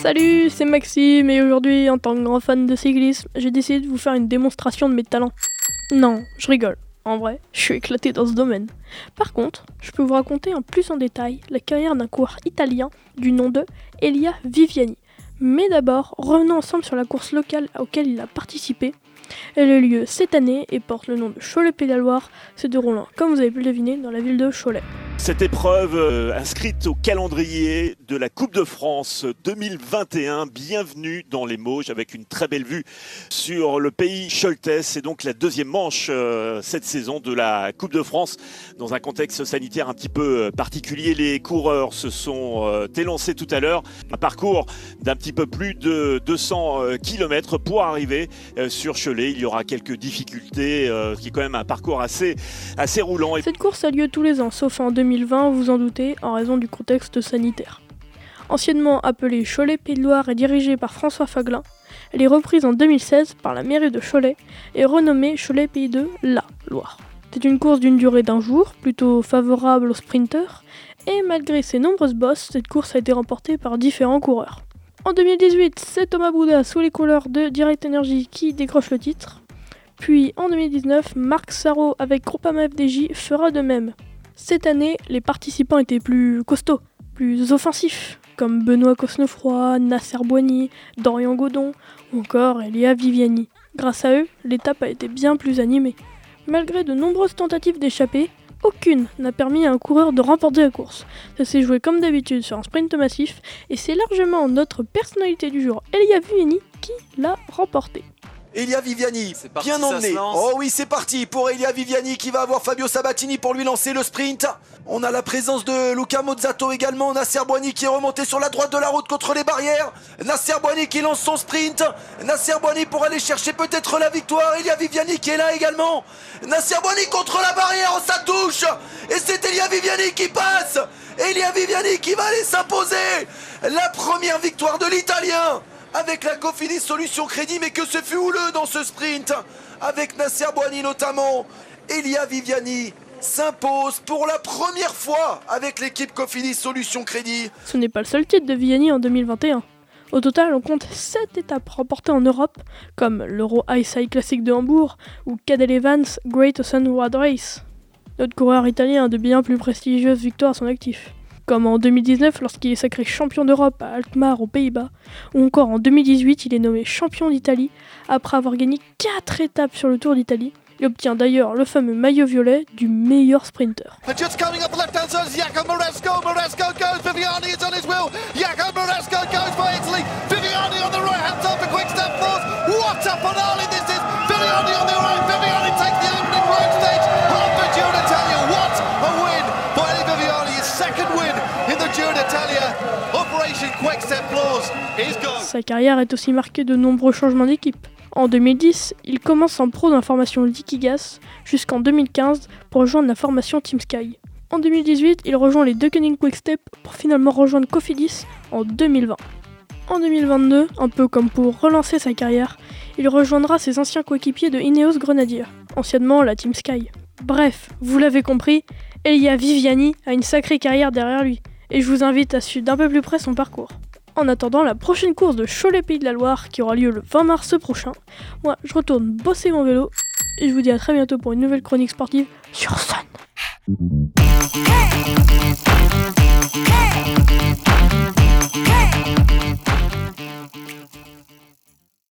Salut, c'est Maxime et aujourd'hui, en tant que grand fan de cyclisme, j'ai décidé de vous faire une démonstration de mes talents. Non, je rigole. En vrai, je suis éclaté dans ce domaine. Par contre, je peux vous raconter en plus en détail la carrière d'un coureur italien du nom de Elia Viviani. Mais d'abord, revenons ensemble sur la course locale auquel il a participé. Elle a eu lieu cette année et porte le nom de Cholet-Pédaloire, se déroulant, comme vous avez pu le deviner, dans la ville de Cholet. Cette épreuve euh, inscrite au calendrier de la Coupe de France 2021, bienvenue dans les Mauges avec une très belle vue sur le pays Choltais. C'est donc la deuxième manche euh, cette saison de la Coupe de France dans un contexte sanitaire un petit peu euh, particulier. Les coureurs se sont élancés tout à l'heure. Un parcours d'un petit peu plus de 200 km pour arriver sur Cholet. Il y aura quelques difficultés, qui est quand même un parcours assez, assez roulant. Cette course a lieu tous les ans, sauf en 2020 2020, vous en doutez, en raison du contexte sanitaire. Anciennement appelée Cholet Pays de Loire et dirigée par François Faglin, elle est reprise en 2016 par la mairie de Cholet et renommée Cholet Pays de la Loire. C'est une course d'une durée d'un jour, plutôt favorable aux sprinteurs, et malgré ses nombreuses bosses, cette course a été remportée par différents coureurs. En 2018, c'est Thomas Bouda sous les couleurs de Direct Energy qui décroche le titre. Puis en 2019, Marc Sarro avec Groupama FDJ fera de même. Cette année, les participants étaient plus costauds, plus offensifs, comme Benoît Cosnefroy, Nasser Boigny, Dorian Godon ou encore Elia Viviani. Grâce à eux, l'étape a été bien plus animée. Malgré de nombreuses tentatives d'échapper, aucune n'a permis à un coureur de remporter la course. Ça s'est joué comme d'habitude sur un sprint massif et c'est largement notre personnalité du jour, Elia Viviani, qui l'a remporté. Elia Viviani, bien emmené. Oh oui, c'est parti pour Elia Viviani qui va avoir Fabio Sabatini pour lui lancer le sprint. On a la présence de Luca Mozzato également. Nasser Boigny qui est remonté sur la droite de la route contre les barrières. Nasser Boigny qui lance son sprint. Nasser Boigny pour aller chercher peut-être la victoire. Elia Viviani qui est là également. Nasser Boigny contre la barrière, oh, ça touche. Et c'est Elia Viviani qui passe. Elia Viviani qui va aller s'imposer. La première victoire de l'Italien avec la Cofidis Solution Crédit, mais que ce fut houleux dans ce sprint, avec Nasser Boani notamment. Elia Viviani s'impose pour la première fois avec l'équipe Cofidis Solution Crédit. Ce n'est pas le seul titre de Viviani en 2021. Au total, on compte 7 étapes remportées en Europe, comme l'Euro Side Classic de Hambourg ou Cadel Evans Great Ocean Road Race. Notre coureur italien a de bien plus prestigieuses victoires à son actif comme en 2019 lorsqu'il est sacré champion d'Europe à Alkmaar aux Pays-Bas, ou encore en 2018 il est nommé champion d'Italie après avoir gagné 4 étapes sur le Tour d'Italie. Il obtient d'ailleurs le fameux maillot violet du meilleur sprinter. Sa carrière est aussi marquée de nombreux changements d'équipe. En 2010, il commence en pro dans la formation Liquigas jusqu'en 2015 pour rejoindre la formation Team Sky. En 2018, il rejoint les Deceuninck Quickstep pour finalement rejoindre Cofidis en 2020. En 2022, un peu comme pour relancer sa carrière, il rejoindra ses anciens coéquipiers de Ineos Grenadier, anciennement la Team Sky. Bref, vous l'avez compris, Elia Viviani a une sacrée carrière derrière lui, et je vous invite à suivre d'un peu plus près son parcours. En attendant la prochaine course de Cholet Pays de la Loire qui aura lieu le 20 mars prochain, moi je retourne bosser mon vélo et je vous dis à très bientôt pour une nouvelle chronique sportive sur Sun.